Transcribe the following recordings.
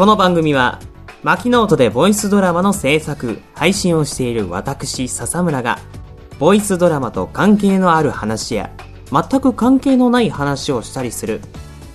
この番組は、マキノートでボイスドラマの制作、配信をしている私、笹村が、ボイスドラマと関係のある話や、全く関係のない話をしたりする、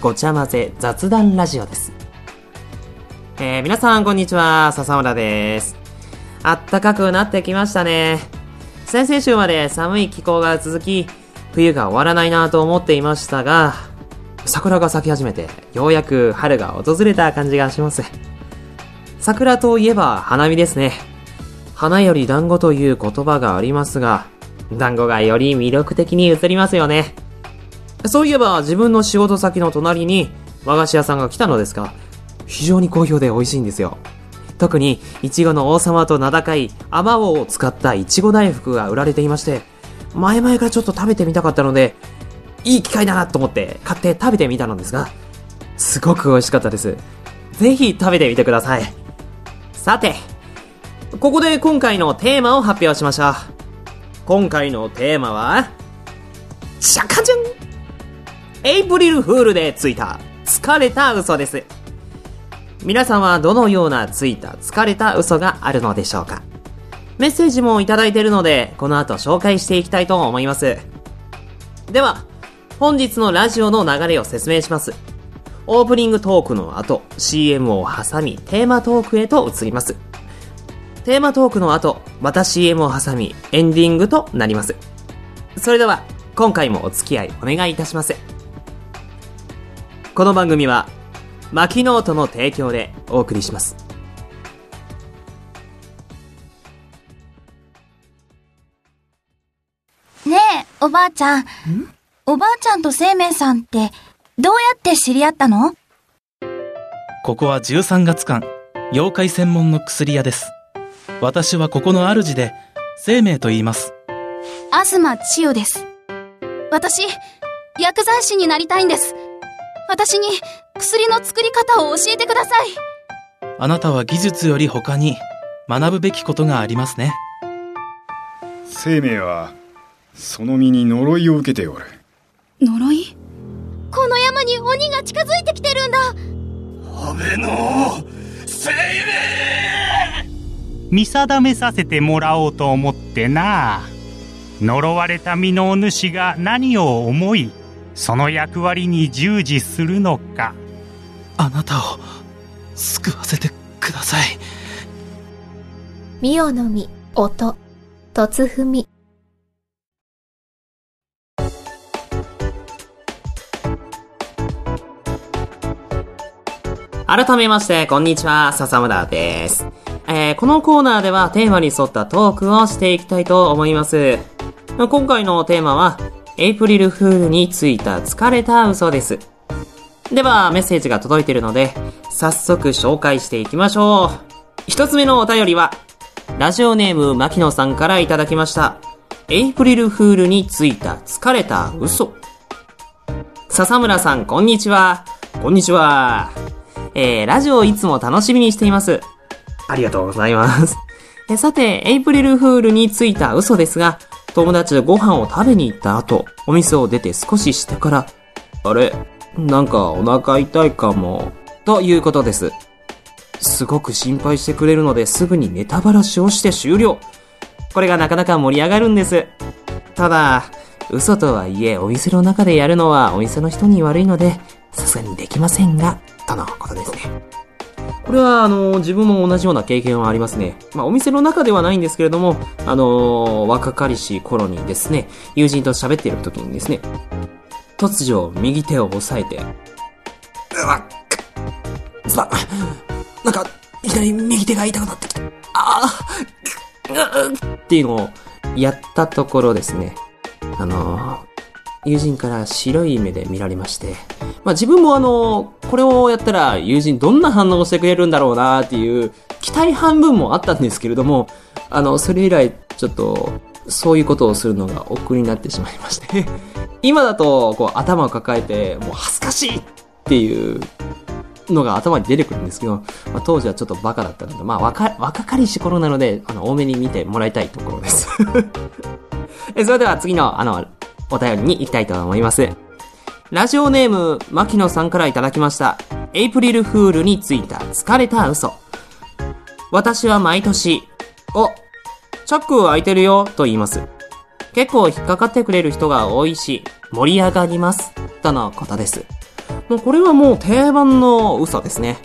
ごちゃ混ぜ雑談ラジオです。えー、皆さんこんにちは、笹村です。あったかくなってきましたね。先々週まで寒い気候が続き、冬が終わらないなと思っていましたが、桜が咲き始めて、ようやく春が訪れた感じがします。桜といえば花見ですね。花より団子という言葉がありますが、団子がより魅力的に映りますよね。そういえば自分の仕事先の隣に和菓子屋さんが来たのですが、非常に好評で美味しいんですよ。特に、いちごの王様と名高い、あまおうを使ったいちご大福が売られていまして、前々からちょっと食べてみたかったので、いい機会だなと思って買って食べてみたのですが、すごく美味しかったです。ぜひ食べてみてください。さて、ここで今回のテーマを発表しましょう。今回のテーマは、シャカジュンエイプリルフールでついた疲れた嘘です。皆さんはどのようなついた疲れた嘘があるのでしょうかメッセージもいただいているので、この後紹介していきたいと思います。では、本日のラジオの流れを説明します。オープニングトークの後、CM を挟み、テーマトークへと移ります。テーマトークの後、また CM を挟み、エンディングとなります。それでは、今回もお付き合いお願いいたします。この番組は、マキノートの提供でお送りします。ねえ、おばあちゃん？おばあちゃんと生命さんって、どうやって知り合ったの？ここは13月間、妖怪専門の薬屋です。私はここの主で、生命と言います。東千代です。私、薬剤師になりたいんです。私に薬の作り方を教えてください。あなたは技術より他に学ぶべきことがありますね。生命はその身に呪いを受けておる呪い？この山に鬼が近づいてきてるんだ見定めさせてもらおうと思ってな呪われた身のお主が何を思いその役割に従事するのかあなたを救わせてください。ミオの実、音、突踏み。改めまして、こんにちは、笹村です。えー、このコーナーではテーマに沿ったトークをしていきたいと思います。今回のテーマは、エイプリルフールについた疲れた嘘です。では、メッセージが届いているので、早速紹介していきましょう。一つ目のお便りは、ラジオネーム牧野さんからいただきました。エイプリルフールについた疲れた嘘。笹村さん、こんにちは。こんにちは。えー、ラジオをいつも楽しみにしています。ありがとうございます。えさて、エイプリルフールについた嘘ですが、友達とご飯を食べに行った後、お店を出て少ししてから、あれなんかお腹痛いかも、ということです。すごく心配してくれるのですぐにネタバラシをして終了。これがなかなか盛り上がるんです。ただ、嘘とはいえお店の中でやるのはお店の人に悪いので、さすがにできませんが、とのことですね。これは、あの、自分も同じような経験はありますね。まあ、お店の中ではないんですけれども、あの、若かりし頃にですね、友人と喋っている時にですね、突如、右手を押さえて、うわっ、さ、なんか、いきなり右手が痛くなってきた。ああ、っていうのをやったところですね、あの、友人から白い目で見られまして、まあ自分もあの、これをやったら友人どんな反応をしてくれるんだろうなっていう期待半分もあったんですけれども、あの、それ以来ちょっと、そういうことをするのが億劫になってしまいまして、今だとこう頭を抱えて、もう恥ずかしいっていうのが頭に出てくるんですけど、まあ、当時はちょっとバカだったので、まあ若、若かりし頃なので、あの、多めに見てもらいたいところです。それでは次の、あの、お便りに行きたいと思います。ラジオネーム、牧野さんからいただきました。エイプリルフールについた疲れた嘘。私は毎年、お、チャック開いてるよ、と言います。結構引っかかってくれる人が多いし、盛り上がります。とのことです。もうこれはもう定番の嘘ですね。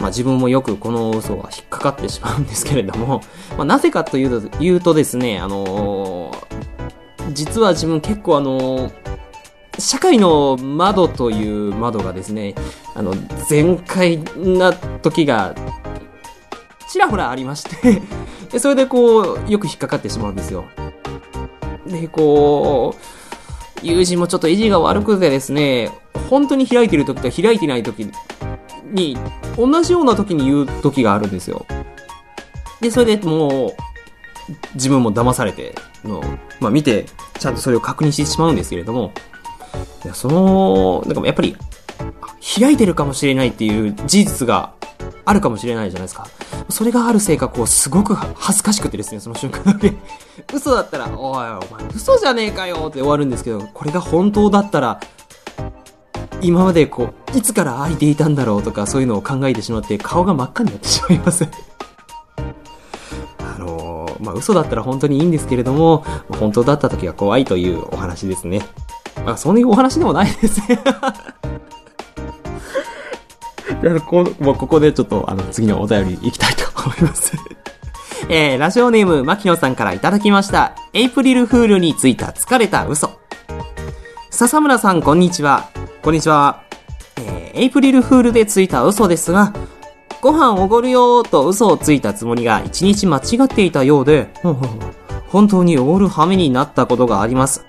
まあ自分もよくこの嘘は引っかかってしまうんですけれども、まあなぜかというと、言うとですね、あのー実は自分結構あの社会の窓という窓がですね、あの、全開な時が、ちらほらありまして、でそれでこう、よく引っかかってしまうんですよ。で、こう、友人もちょっと意地が悪くてですね、本当に開いてる時と開いてない時に、同じような時に言う時があるんですよ。で、それでもう、自分も騙されて、の、まあ見て、ちゃんとそれを確認してしまうんですけれども、いや、その、なんかやっぱり、開いてるかもしれないっていう事実があるかもしれないじゃないですか。それがあるせいか、こう、すごく恥ずかしくてですね、その瞬間だけ。嘘だったら、おい、お前、嘘じゃねえかよって終わるんですけど、これが本当だったら、今までこう、いつから開いていたんだろうとか、そういうのを考えてしまって、顔が真っ赤になってしまいます。まあ、嘘だったら本当にいいんですけれども、本当だった時は怖いというお話ですね。まあ、そういうお話でもないですね。こもうここでちょっと、あの、次のお便り行きたいと思います。えー、ラジオネーム、牧野さんからいただきました。エイプリルフールについた疲れた嘘。笹村さん、こんにちは。こんにちは。えー、エイプリルフールでついた嘘ですが、ご飯おごるよーと嘘をついたつもりが一日間違っていたようで、本当におごる羽目になったことがあります。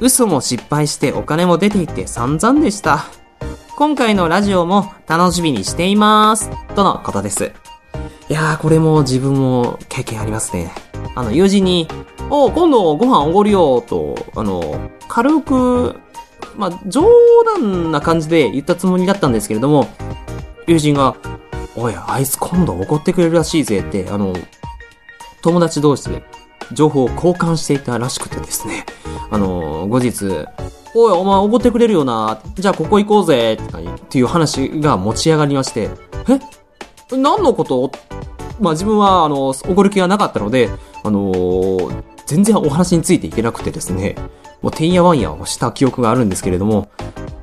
嘘も失敗してお金も出ていって散々でした。今回のラジオも楽しみにしています。とのことです。いやー、これも自分も経験ありますね。あの、友人に、おう今度ご飯おごるよと、あの、軽く、まあ、冗談な感じで言ったつもりだったんですけれども、友人が、おい、あいつ今度怒ってくれるらしいぜって、あの、友達同士で情報を交換していたらしくてですね、あの、後日、おい、お前怒ってくれるよな、じゃあここ行こうぜ、っていう話が持ち上がりまして、え？何のこと？まあ自分は、あの、怒る気がなかったので、あのー全然お話についていけなくてですね、もうてんやわんやをした記憶があるんですけれども、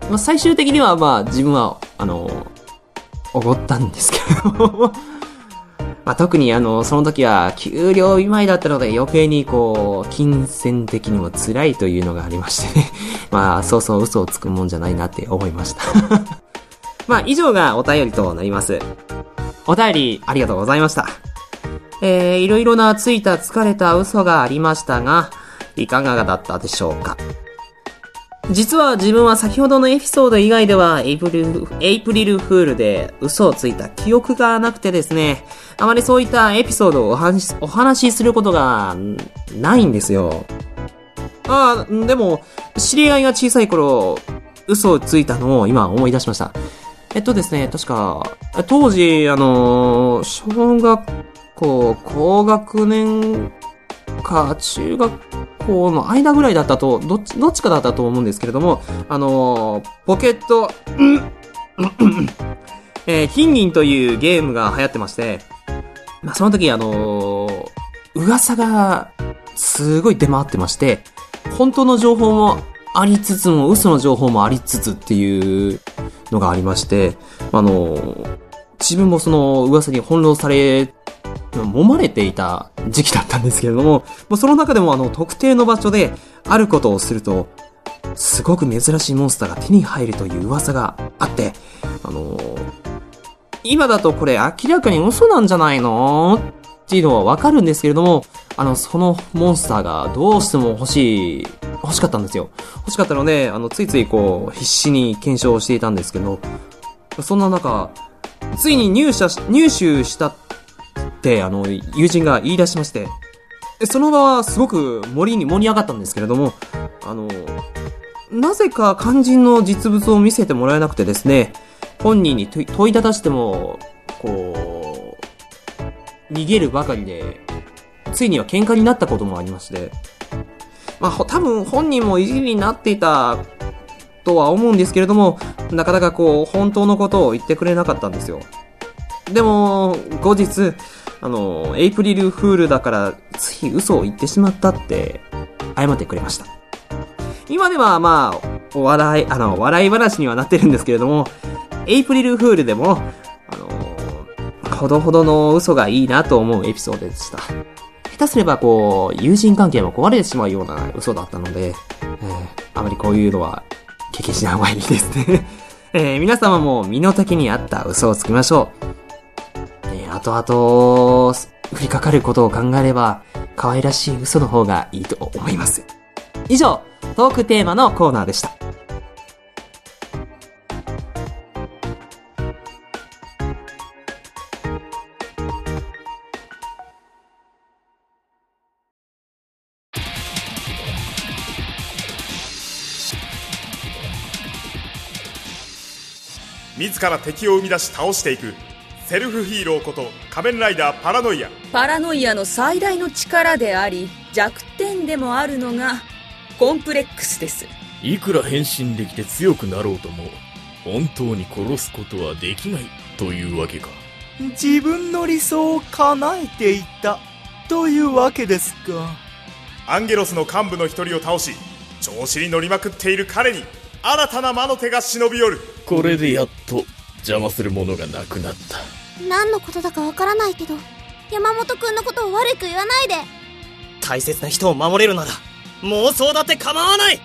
まあ最終的にはまあ自分は、あのーおごったんですけど、まあ特にあの、その時は給料日前だったので余計にこう、金銭的にも辛いというのがありましてね。まあそうそう嘘をつくもんじゃないなって思いました。まあ以上がお便りとなります。お便りありがとうございました。えー、いろいろなついた疲れた嘘がありましたが、いかがだったでしょうか？実は自分は先ほどのエピソード以外ではエイプリル、エイプリルフールで嘘をついた記憶がなくてですね、あまりそういったエピソードをお話しお話しすることがないんですよ。ああ、でも、知り合いが小さい頃、嘘をついたのを今思い出しました。えっとですね、確か、当時、あのー小学校、高学年か、中学校の間ぐらいだったと、どっち、どっちかだったと思うんですけれども、あのーポケット、うんえー、金銀というゲームが流行ってまして、まあ、その時、あのー噂が、すごい出回ってまして、本当の情報もありつつも、嘘の情報もありつつっていうのがありまして、あのー自分もその噂に翻弄され、揉まれていた時期だったんですけれども、もうその中でもあの特定の場所であることをすると、すごく珍しいモンスターが手に入るという噂があって、あのー今だとこれ明らかに嘘なんじゃないの？っていうのはわかるんですけれども、あの、そのモンスターがどうしても欲しい、欲しかったんですよ。欲しかったので、あの、ついついこう、必死に検証していたんですけど、そんな中、ついに入社、入手した、あの、友人が言い出しまして、その場はすごく盛りに盛り上がったんですけれども、あの、なぜか肝心の実物を見せてもらえなくてですね、本人に問いただしても、こう、逃げるばかりで、ついには喧嘩になったこともありまして、まあ、多分本人も意地になっていたとは思うんですけれども、なかなかこう、本当のことを言ってくれなかったんですよ。でも、後日、あの、エイプリルフールだから、つい嘘を言ってしまったって、謝ってくれました。今ではまあ、お笑い、あの、笑い話にはなってるんですけれども、エイプリルフールでも、あの、ほどほどの嘘がいいなと思うエピソードでした。下手すればこう、友人関係も壊れてしまうような嘘だったので、えーあまりこういうのは経験しない方がいいですね。えー皆様も身の丈に合った嘘をつきましょう。後々、降りかかることを考えれば、可愛らしい嘘の方がいいと思います。以上、トークテーマのコーナーでした。自ら敵を生み出し倒していくセルフヒーローこと仮面ライダーパラノイア。パラノイアの最大の力であり弱点でもあるのがコンプレックスです。いくら変身できて強くなろうとも本当に殺すことはできないというわけか。自分の理想を叶えていたというわけですか。アンゲロスの幹部の一人を倒し調子に乗りまくっている彼に新たな魔の手が忍び寄る。これでやっと邪魔するものがなくなった何のことだかわからないけど山本君のことを悪く言わないで。大切な人を守れるなら妄想だって構わない。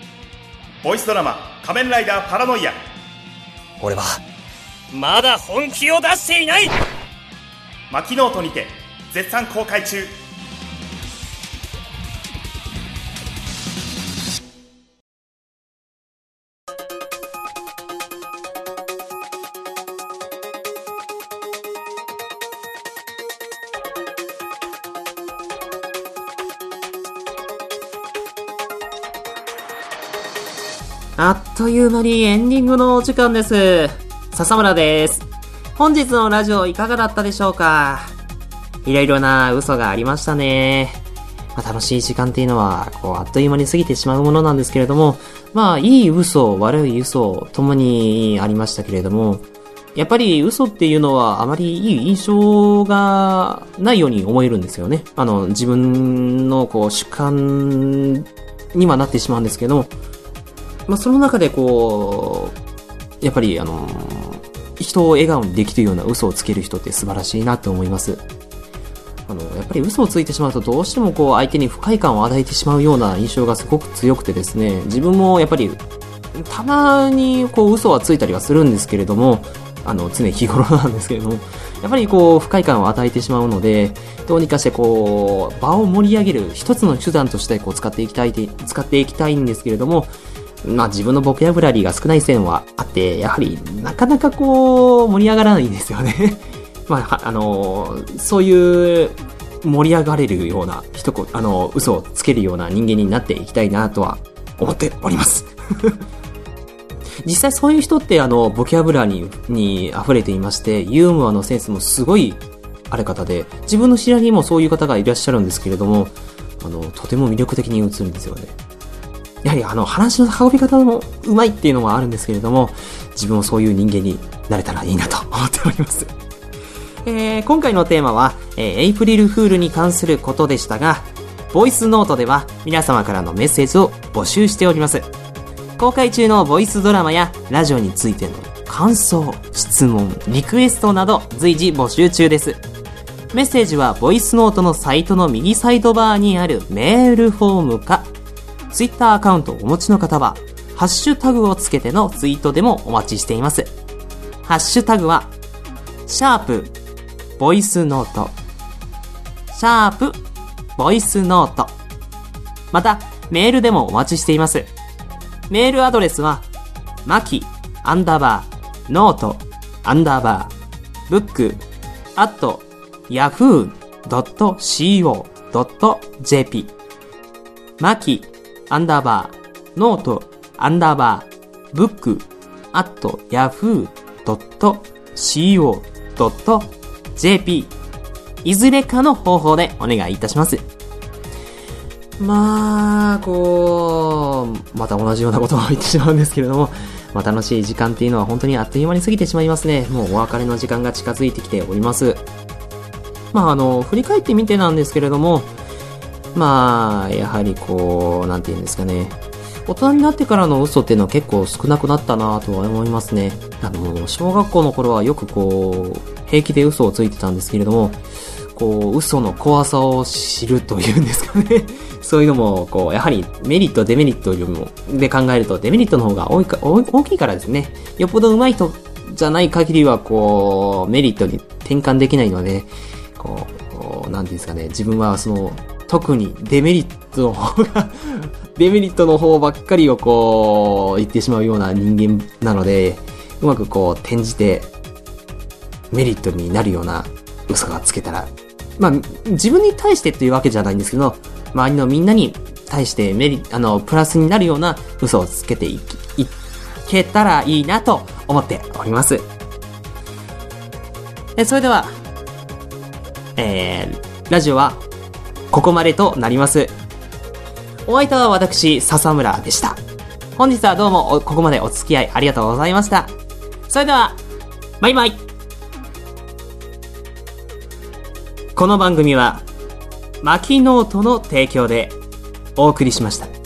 ボイスドラマ「仮面ライダーパラノイア。俺はまだ本気を出していない」マキノートにて絶賛公開中という間にエンディングのお時間です。笹村です。本日のラジオいかがだったでしょうか？いろいろな嘘がありましたね。まあ、楽しい時間っていうのは、こう、あっという間に過ぎてしまうものなんですけれども、まあ、いい嘘、悪い嘘、ともにありましたけれども、やっぱり嘘っていうのはあまりいい印象がないように思えるんですよね。あの、自分のこう主観にはなってしまうんですけど、まあ、その中でこう、やっぱりあの、人を笑顔にできるような嘘をつける人って素晴らしいなと思います。あの、やっぱり嘘をついてしまうとどうしてもこう相手に不快感を与えてしまうような印象がすごく強くてですね、自分もやっぱりたまにこう嘘はついたりはするんですけれども、あの、常日頃なんですけれども、やっぱりこう不快感を与えてしまうので、どうにかしてこう、場を盛り上げる一つの手段としてこう使っていきたい、使っていきたいんですけれども、まあ自分のボキャブラリーが少ない線はあって、やはりなかなかこう盛り上がらないんですよね。まあ、あのそういう盛り上がれるような一言、あの、嘘をつけるような人間になっていきたいなとは思っております。実際そういう人ってあの、ボキャブラリーに溢れていまして、ユーモアのセンスもすごいある方で、自分の知り合いにもそういう方がいらっしゃるんですけれども、あの、とても魅力的に映るんですよね。やはりあの、話の運び方もうまいっていうのはあるんですけれども、自分もそういう人間になれたらいいなと思っております。えー、今回のテーマは、えーエイプリルフールに関することでしたが、ボイスノートでは皆様からのメッセージを募集しております。公開中のボイスドラマやラジオについての感想、質問、リクエストなど随時募集中です。メッセージはボイスノートのサイトの右サイドバーにあるメールフォームか、ツイッターアカウントをお持ちの方は、ハッシュタグをつけてのツイートでもお待ちしています。ハッシュタグは、シャープ、ボイスノート、シャープ、ボイスノート。また、メールでもお待ちしています。メールアドレスは、マキ、アンダーバー、ノート、アンダーバー、ブック、アット、yahoo.co.jp マキ、アンダーバー、ノート、アンダーバー、ブック、アット、yahoo.co.jp いずれかの方法でお願いいたします。まあ、こう、また同じようなことを言ってしまうんですけれども、まあ楽しい時間っていうのは本当にあっという間に過ぎてしまいますね。もうお別れの時間が近づいてきております。まああの、振り返ってみてなんですけれども、まあ、やはりこう、なんて言うんですかね。大人になってからの嘘っていうのは結構少なくなったなとは思いますね。あの、小学校の頃はよくこう、平気で嘘をついてたんですけれども、こう、嘘の怖さを知るというんですかね。そういうのも、こう、やはりメリット、デメリットよりも、で考えるとデメリットの方が多いか、大きいからですね。よっぽど上手い人じゃない限りは、こう、メリットに転換できないので、こうなんていうんですかね、自分はその、特にデメリットの方が デメリットの方ばっかりをこう、言ってしまうような人間なので、うまくこう、転じて、メリットになるような嘘がつけたら、まあ、自分に対してっていうわけじゃないんですけど、周りのみんなに対してメリあの、プラスになるような嘘をつけていいけたらいいなと思っております。えそれでは、えー、ラジオはここまでとなります。お相手は私、笹村でした。本日はどうもここまでお付き合いありがとうございました。それでは、バイバイこの番組は、マキノートの提供でお送りしました。